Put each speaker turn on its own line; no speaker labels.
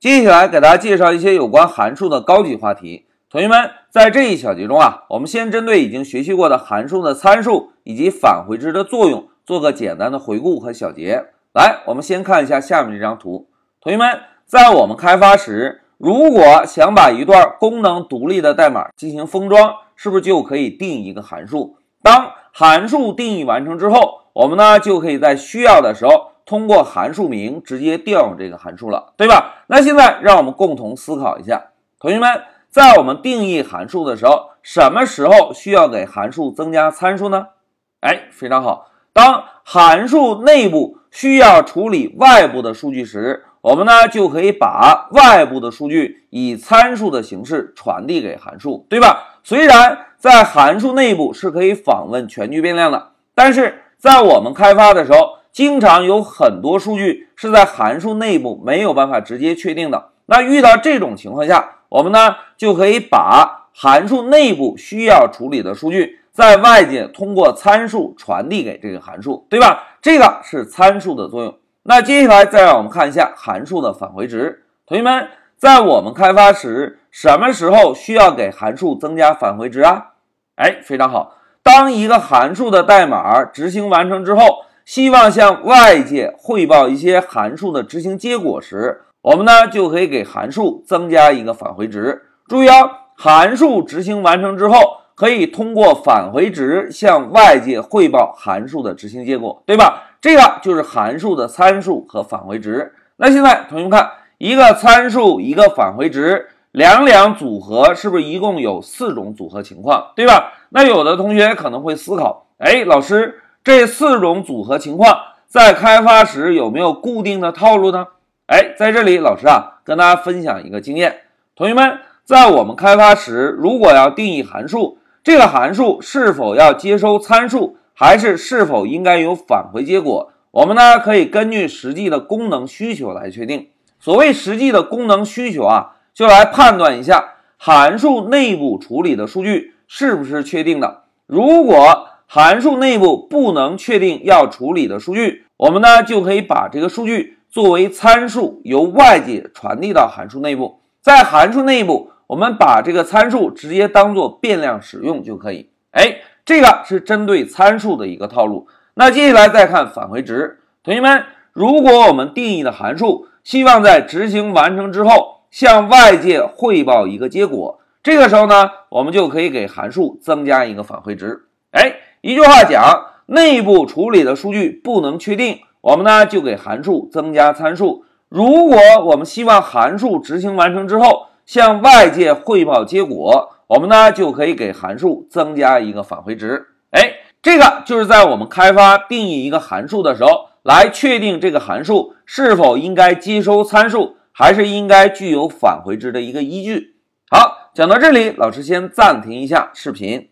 接下来给大家介绍一些有关函数的高级话题。同学们，在这一小节中啊，我们先针对已经学习过的函数的参数以及返回值的作用做个简单的回顾和小结。来，我们先看一下下面这张图。同学们，在我们开发时，如果想把一段功能独立的代码进行封装，是不是就可以定一个函数？当函数定义完成之后，我们呢就可以在需要的时候通过函数名直接调用这个函数了，对吧？那现在让我们共同思考一下，同学们，在我们定义函数的时候，什么时候需要给函数增加参数呢？哎，非常好，当函数内部需要处理外部的数据时，我们呢就可以把外部的数据以参数的形式传递给函数，对吧？虽然在函数内部是可以访问全局变量的，但是在我们开发的时候，经常有很多数据是在函数内部没有办法直接确定的。那遇到这种情况下，我们呢就可以把函数内部需要处理的数据，在外界通过参数传递给这个函数，对吧？这个是参数的作用。那接下来再让我们看一下函数的返回值。同学们，在我们开发时，什么时候需要给函数增加返回值啊？哎，非常好。当一个函数的代码执行完成之后，希望向外界汇报一些函数的执行结果时，我们呢就可以给函数增加一个返回值。注意哦，函数执行完成之后，可以通过返回值向外界汇报函数的执行结果，对吧？这个就是函数的参数和返回值。那现在同学们看，一个参数，一个返回值，两两组合，是不是一共有四种组合情况，对吧？那有的同学可能会思考，哎，老师，这四种组合情况在开发时有没有固定的套路呢？哎，在这里，老师啊，跟大家分享一个经验，同学们，在我们开发时，如果要定义函数，这个函数是否要接收参数？还是是否应该有返回结果？我们呢可以根据实际的功能需求来确定。所谓实际的功能需求啊，就来判断一下函数内部处理的数据是不是确定的。如果函数内部不能确定要处理的数据，我们呢就可以把这个数据作为参数由外界传递到函数内部。在函数内部，我们把这个参数直接当做变量使用就可以。哎。这个是针对参数的一个套路。那接下来再看返回值，同学们，如果我们定义的函数希望在执行完成之后向外界汇报一个结果，这个时候呢，我们就可以给函数增加一个返回值。哎，一句话讲，内部处理的数据不能确定，我们呢就给函数增加参数。如果我们希望函数执行完成之后向外界汇报结果。我们呢就可以给函数增加一个返回值，哎，这个就是在我们开发定义一个函数的时候，来确定这个函数是否应该接收参数，还是应该具有返回值的一个依据。好，讲到这里，老师先暂停一下视频。